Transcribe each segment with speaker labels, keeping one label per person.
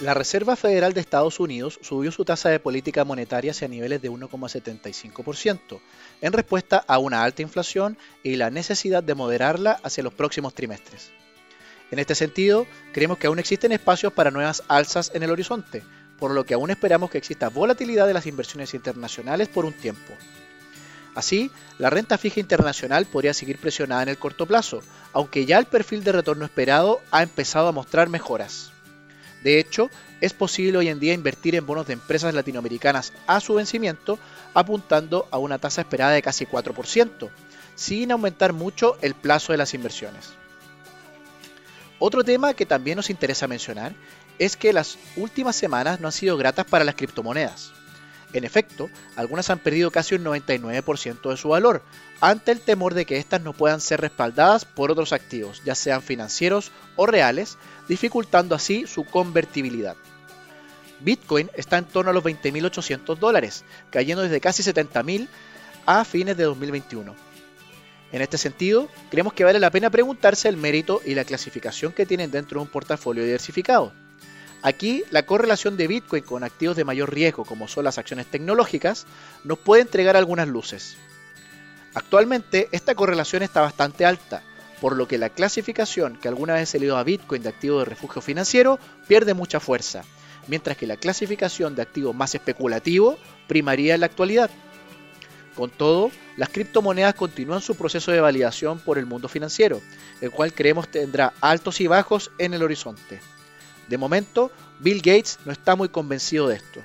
Speaker 1: La Reserva Federal de Estados Unidos subió su tasa de política monetaria hacia niveles de 1,75%, en respuesta a una alta inflación y la necesidad de moderarla hacia los próximos trimestres. En este sentido, creemos que aún existen espacios para nuevas alzas en el horizonte, por lo que aún esperamos que exista volatilidad de las inversiones internacionales por un tiempo. Así, la renta fija internacional podría seguir presionada en el corto plazo, aunque ya el perfil de retorno esperado ha empezado a mostrar mejoras. De hecho, es posible hoy en día invertir en bonos de empresas latinoamericanas a su vencimiento, apuntando a una tasa esperada de casi 4%, sin aumentar mucho el plazo de las inversiones. Otro tema que también nos interesa mencionar es que las últimas semanas no han sido gratas para las criptomonedas. En efecto, algunas han perdido casi un 99% de su valor, ante el temor de que éstas no puedan ser respaldadas por otros activos, ya sean financieros o reales, dificultando así su convertibilidad. Bitcoin está en torno a los 20.800 dólares, cayendo desde casi 70.000 a fines de 2021. En este sentido, creemos que vale la pena preguntarse el mérito y la clasificación que tienen dentro de un portafolio diversificado. Aquí la correlación de Bitcoin con activos de mayor riesgo como son las acciones tecnológicas nos puede entregar algunas luces. Actualmente esta correlación está bastante alta, por lo que la clasificación que alguna vez se le dio a Bitcoin de activo de refugio financiero pierde mucha fuerza, mientras que la clasificación de activo más especulativo primaría en la actualidad. Con todo, las criptomonedas continúan su proceso de validación por el mundo financiero, el cual creemos tendrá altos y bajos en el horizonte. De momento, Bill Gates no está muy convencido de esto.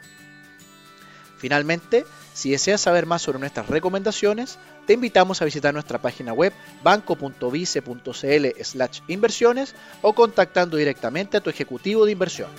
Speaker 1: Finalmente, si deseas saber más sobre nuestras recomendaciones, te invitamos a visitar nuestra página web banco.vice.cl inversiones o contactando directamente a tu ejecutivo de inversión.